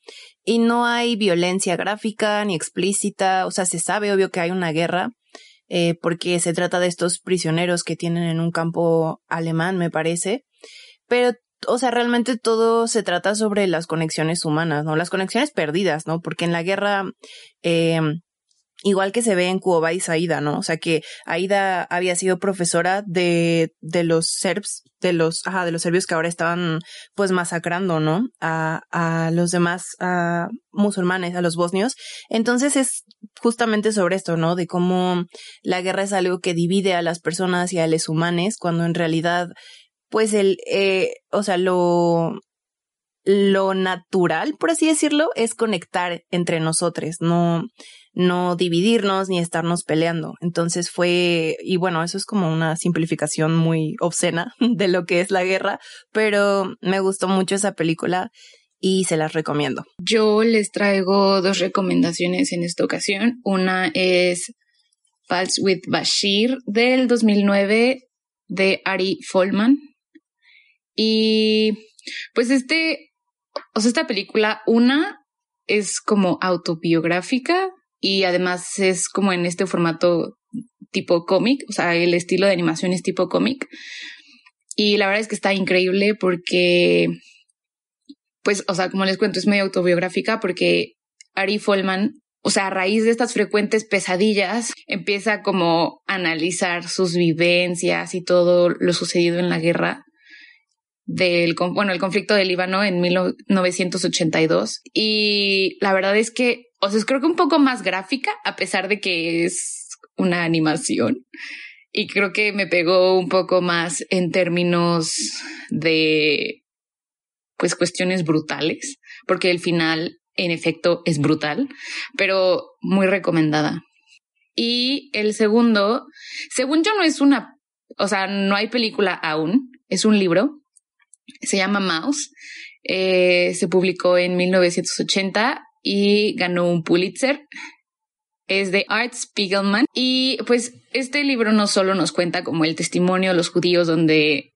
Y no hay violencia gráfica ni explícita. O sea, se sabe obvio que hay una guerra, eh, porque se trata de estos prisioneros que tienen en un campo alemán, me parece. Pero, o sea, realmente todo se trata sobre las conexiones humanas, ¿no? Las conexiones perdidas, ¿no? Porque en la guerra, eh, igual que se ve en Cuobais Aida, ¿no? O sea que Aida había sido profesora de, de los serbs, de los, ajá, de los serbios que ahora estaban pues masacrando, ¿no? A, a los demás musulmanes, a los bosnios. Entonces es justamente sobre esto, ¿no? De cómo la guerra es algo que divide a las personas y a los humanos, cuando en realidad, pues el, eh, o sea, lo, lo natural, por así decirlo, es conectar entre nosotros, no, no dividirnos ni estarnos peleando. Entonces fue, y bueno, eso es como una simplificación muy obscena [laughs] de lo que es la guerra, pero me gustó mucho esa película y se las recomiendo. Yo les traigo dos recomendaciones en esta ocasión. Una es False with Bashir del 2009 de Ari Folman. Y pues este, o sea, esta película, una es como autobiográfica, y además es como en este formato tipo cómic, o sea, el estilo de animación es tipo cómic. Y la verdad es que está increíble porque, pues, o sea, como les cuento, es medio autobiográfica porque Ari Folman, o sea, a raíz de estas frecuentes pesadillas, empieza como a analizar sus vivencias y todo lo sucedido en la guerra del, bueno, el conflicto del Líbano en 1982. Y la verdad es que o sea, creo que un poco más gráfica, a pesar de que es una animación. Y creo que me pegó un poco más en términos de, pues, cuestiones brutales, porque el final, en efecto, es brutal, pero muy recomendada. Y el segundo, según yo, no es una, o sea, no hay película aún, es un libro, se llama Mouse, eh, se publicó en 1980 y ganó un Pulitzer. Es de Art Spiegelman. Y pues este libro no solo nos cuenta como el testimonio de los judíos donde,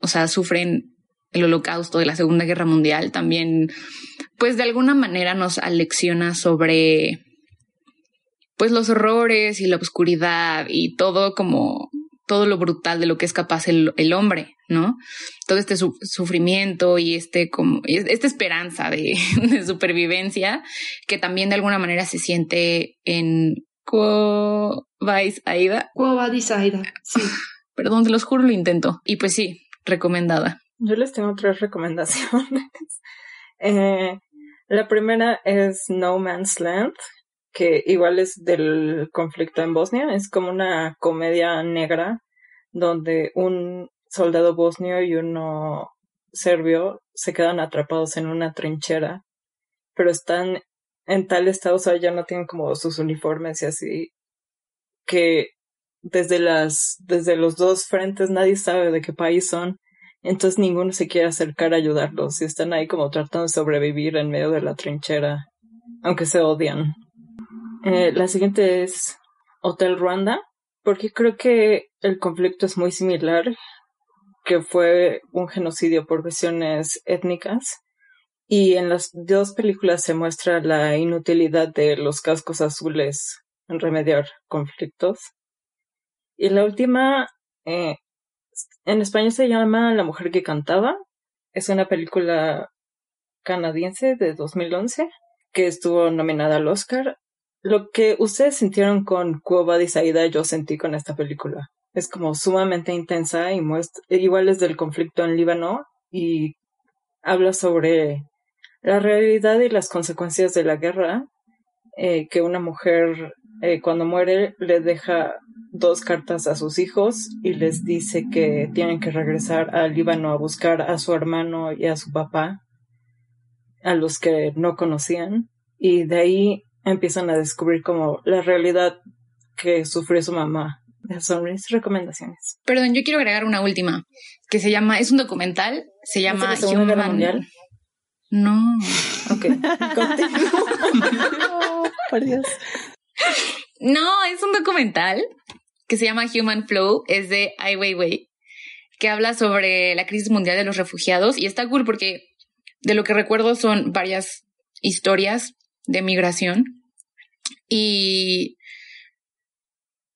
o sea, sufren el holocausto de la Segunda Guerra Mundial, también pues de alguna manera nos alecciona sobre pues los horrores y la oscuridad y todo como todo lo brutal de lo que es capaz el, hombre, ¿no? Todo este sufrimiento y este como esta esperanza [laughs] de, supervivencia que también de alguna manera se siente en vais Aida. vais Aida, sí. [laughs] Perdón, te los juro, lo intento. Y pues sí, recomendada. Yo les tengo tres recomendaciones. [laughs] Eh, la primera es No Man's Land, que igual es del conflicto en Bosnia. Es como una comedia negra donde un soldado bosnio y uno serbio se quedan atrapados en una trinchera, pero están en tal estado, o sea, ya no tienen como sus uniformes y así, que desde las, desde los dos frentes nadie sabe de qué país son, entonces ninguno se quiere acercar a ayudarlos y están ahí como tratando de sobrevivir en medio de la trinchera, aunque se odian. Eh, la siguiente es Hotel Ruanda, porque creo que el conflicto es muy similar, que fue un genocidio por cuestiones étnicas. Y en las dos películas se muestra la inutilidad de los cascos azules en remediar conflictos. Y la última, eh, en español se llama La mujer que cantaba. Es una película canadiense de 2011 que estuvo nominada al Oscar. Lo que ustedes sintieron con Cuba de yo sentí con esta película. Es como sumamente intensa y muestra, igual es del conflicto en Líbano y habla sobre la realidad y las consecuencias de la guerra, eh, que una mujer eh, cuando muere le deja dos cartas a sus hijos y les dice que tienen que regresar al Líbano a buscar a su hermano y a su papá, a los que no conocían, y de ahí empiezan a descubrir como la realidad que sufrió su mamá son mis recomendaciones. Perdón, yo quiero agregar una última, que se llama, es un documental, se llama ¿Es Human... Guerra Mundial? No. Ok. no, [laughs] por Dios. No, es un documental que se llama Human Flow, es de Ai Weiwei, que habla sobre la crisis mundial de los refugiados y está cool porque de lo que recuerdo son varias historias de migración y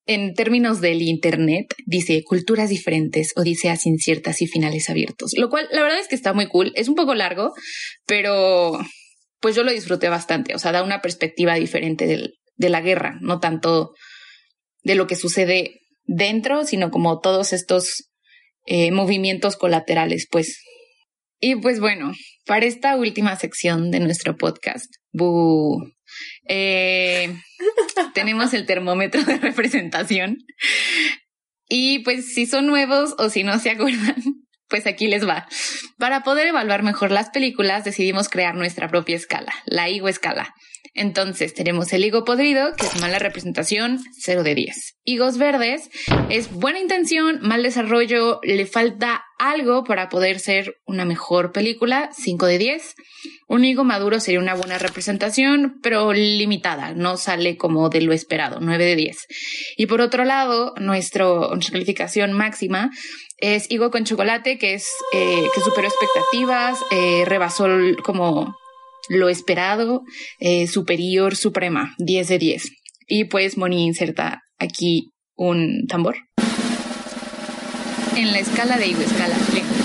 en términos del Internet, dice culturas diferentes, odiseas inciertas y finales abiertos, lo cual la verdad es que está muy cool. Es un poco largo, pero pues yo lo disfruté bastante. O sea, da una perspectiva diferente del, de la guerra, no tanto de lo que sucede dentro, sino como todos estos eh, movimientos colaterales, pues. Y pues bueno, para esta última sección de nuestro podcast, eh, [laughs] tenemos el termómetro de representación. Y pues si son nuevos o si no se acuerdan, [laughs] pues aquí les va. Para poder evaluar mejor las películas, decidimos crear nuestra propia escala, la higo escala. Entonces tenemos el higo podrido, que es mala representación, 0 de 10. Higos verdes es buena intención, mal desarrollo, le falta algo para poder ser una mejor película, 5 de 10. Un higo maduro sería una buena representación, pero limitada, no sale como de lo esperado, 9 de 10. Y por otro lado, nuestro, nuestra calificación máxima es higo con chocolate, que es eh, que superó expectativas, eh, rebasó como lo esperado, eh, superior, suprema, 10 de 10. Y pues Moni inserta aquí un tambor. En la escala de higo, escala,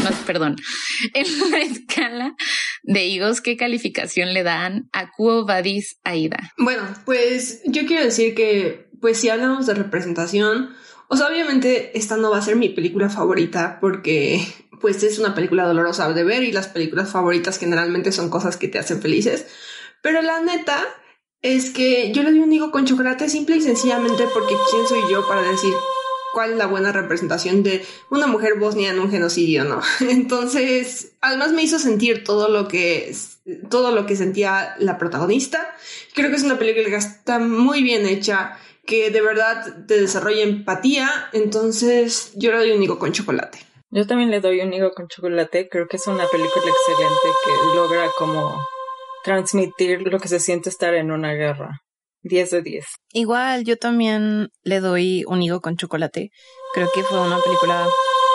no, perdón, [laughs] en la escala de higos, ¿qué calificación le dan a Quo Vadis Aida? Bueno, pues yo quiero decir que, pues si hablamos de representación, o sea, obviamente esta no va a ser mi película favorita porque pues es una película dolorosa de ver y las películas favoritas generalmente son cosas que te hacen felices. Pero la neta es que yo le doy un higo con chocolate simple y sencillamente porque quién soy yo para decir cuál es la buena representación de una mujer bosnia en un genocidio, ¿no? [laughs] Entonces, además me hizo sentir todo lo que todo lo que sentía la protagonista. Creo que es una película que está muy bien hecha, que de verdad te desarrolla empatía, entonces yo le doy un higo con chocolate. Yo también le doy un higo con chocolate. Creo que es una película excelente que logra como transmitir lo que se siente estar en una guerra. 10 de 10. Igual, yo también le doy un higo con chocolate. Creo que fue una película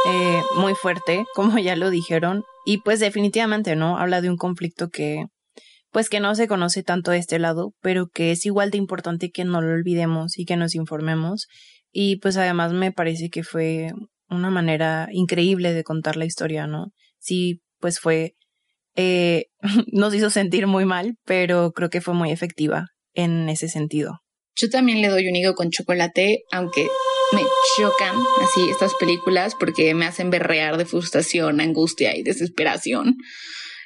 eh, muy fuerte, [laughs] como ya lo dijeron. Y pues definitivamente, ¿no? Habla de un conflicto que, pues que no se conoce tanto de este lado, pero que es igual de importante que no lo olvidemos y que nos informemos. Y pues además me parece que fue una manera increíble de contar la historia, ¿no? Sí, pues fue, eh, [laughs] nos hizo sentir muy mal, pero creo que fue muy efectiva en ese sentido. Yo también le doy un higo con chocolate, aunque me chocan así estas películas porque me hacen berrear de frustración, angustia y desesperación.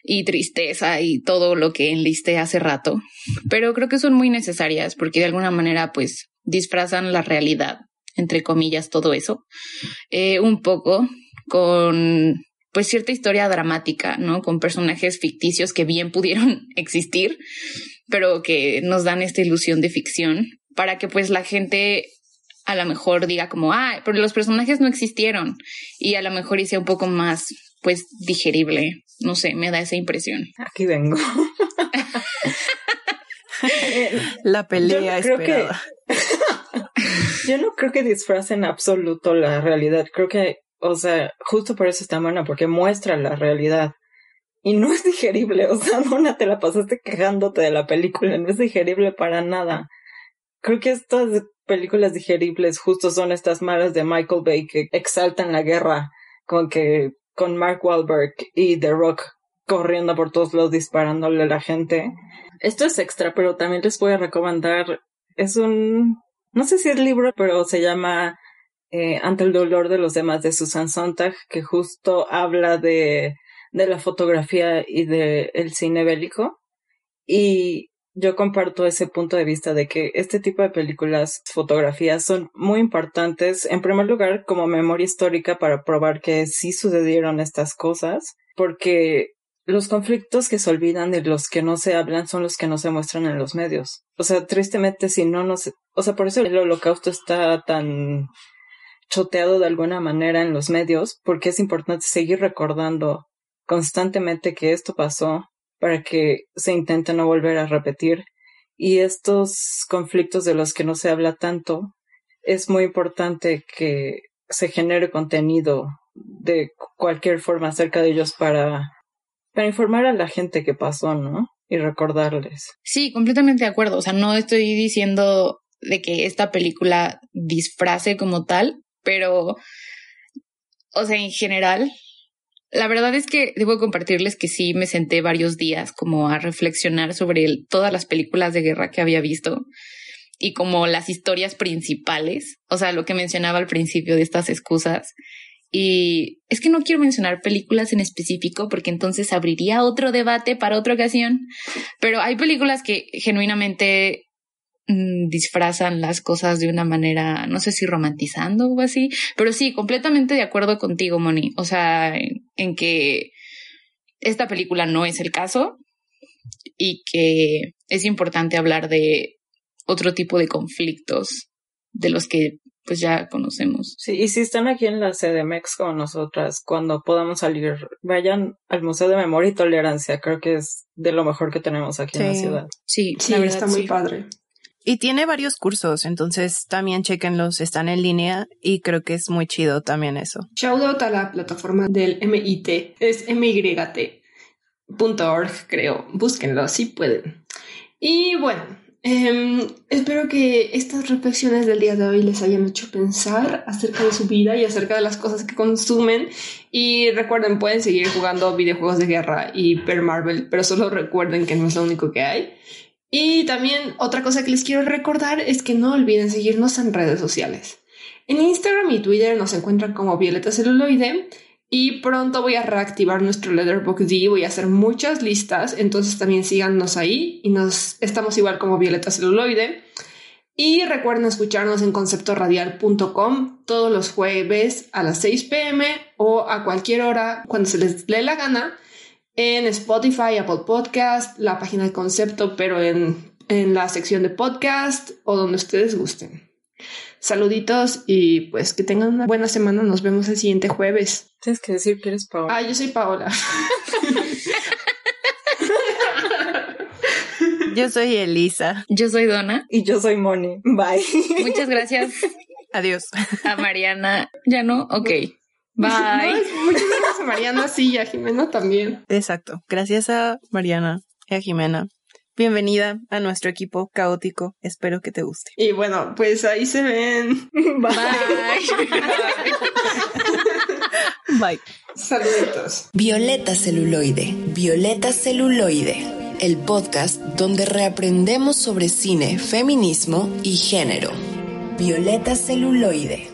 Y tristeza y todo lo que enlisté hace rato, pero creo que son muy necesarias porque de alguna manera pues disfrazan la realidad, entre comillas, todo eso, eh, un poco con pues cierta historia dramática, ¿no? Con personajes ficticios que bien pudieron [laughs] existir, pero que nos dan esta ilusión de ficción para que pues la gente a lo mejor diga como, ah, pero los personajes no existieron y a lo mejor hice un poco más pues digerible. No sé, me da esa impresión. Aquí vengo. [laughs] la pelea esperada. [laughs] yo no creo que disfracen absoluto la realidad. Creo que, o sea, justo por eso está buena, porque muestra la realidad. Y no es digerible, o sea, [laughs] no te la pasaste quejándote de la película, no es digerible para nada. Creo que estas películas digeribles justo son estas malas de Michael Bay que exaltan la guerra con que con Mark Wahlberg y The Rock corriendo por todos lados disparándole a la gente. Esto es extra, pero también les voy a recomendar. Es un, no sé si es libro, pero se llama eh, Ante el dolor de los demás de Susan Sontag, que justo habla de, de la fotografía y del el cine bélico. Y yo comparto ese punto de vista de que este tipo de películas, fotografías son muy importantes, en primer lugar, como memoria histórica para probar que sí sucedieron estas cosas, porque los conflictos que se olvidan y los que no se hablan son los que no se muestran en los medios. O sea, tristemente, si no nos, o sea, por eso el holocausto está tan choteado de alguna manera en los medios, porque es importante seguir recordando constantemente que esto pasó para que se intente no volver a repetir. Y estos conflictos de los que no se habla tanto, es muy importante que se genere contenido de cualquier forma acerca de ellos para, para informar a la gente que pasó, ¿no? Y recordarles. Sí, completamente de acuerdo. O sea, no estoy diciendo de que esta película disfrace como tal, pero, o sea, en general, la verdad es que debo compartirles que sí me senté varios días como a reflexionar sobre todas las películas de guerra que había visto y como las historias principales, o sea, lo que mencionaba al principio de estas excusas. Y es que no quiero mencionar películas en específico porque entonces abriría otro debate para otra ocasión, pero hay películas que genuinamente Mm, disfrazan las cosas de una manera, no sé si romantizando o así, pero sí, completamente de acuerdo contigo, Moni. O sea, en, que esta película no es el caso y que es importante hablar de otro tipo de conflictos de los que pues ya conocemos. Sí, y si están aquí en la CDMX con nosotras, cuando podamos salir, vayan al Museo de Memoria y Tolerancia, creo que es de lo mejor que tenemos aquí en la ciudad. Sí, sí, está muy padre. Y tiene varios cursos, entonces también chequenlos, están en línea y creo que es muy chido también eso. Shout out a la plataforma del MIT, es myt.org creo, búsquenlo si pueden. Y bueno, em, espero que estas reflexiones del día de hoy les hayan hecho pensar acerca de su vida y acerca de las cosas que consumen. Y recuerden, pueden seguir jugando videojuegos de guerra y ver Marvel, pero solo recuerden que no es lo único que hay. Y también otra cosa que les quiero recordar es que no olviden seguirnos en redes sociales. En Instagram y Twitter nos encuentran como Violeta Celuloide y pronto voy a reactivar nuestro Letterboxd, voy a hacer muchas listas, entonces también síganos ahí y nos estamos igual como Violeta Celuloide. Y recuerden escucharnos en conceptoradial.com todos los jueves a las 6 pm o a cualquier hora cuando se les dé la gana en Spotify, Apple Podcast, la página de concepto, pero en, en la sección de podcast o donde ustedes gusten. Saluditos y pues que tengan una buena semana. Nos vemos el siguiente jueves. Tienes que decir que eres Paola. Ah, yo soy Paola. [laughs] yo soy Elisa. Yo soy Donna. Y yo soy Moni. Bye. Muchas gracias. Adiós. A Mariana. ¿Ya no? Ok. Bye. muchas gracias a Mariana, sí, y a Jimena también. Exacto. Gracias a Mariana y a Jimena. Bienvenida a nuestro equipo caótico. Espero que te guste. Y bueno, pues ahí se ven. [laughs] Bye. [laughs] Bye. Saluditos. Violeta Celuloide. Violeta Celuloide. El podcast donde reaprendemos sobre cine, feminismo y género. Violeta Celuloide.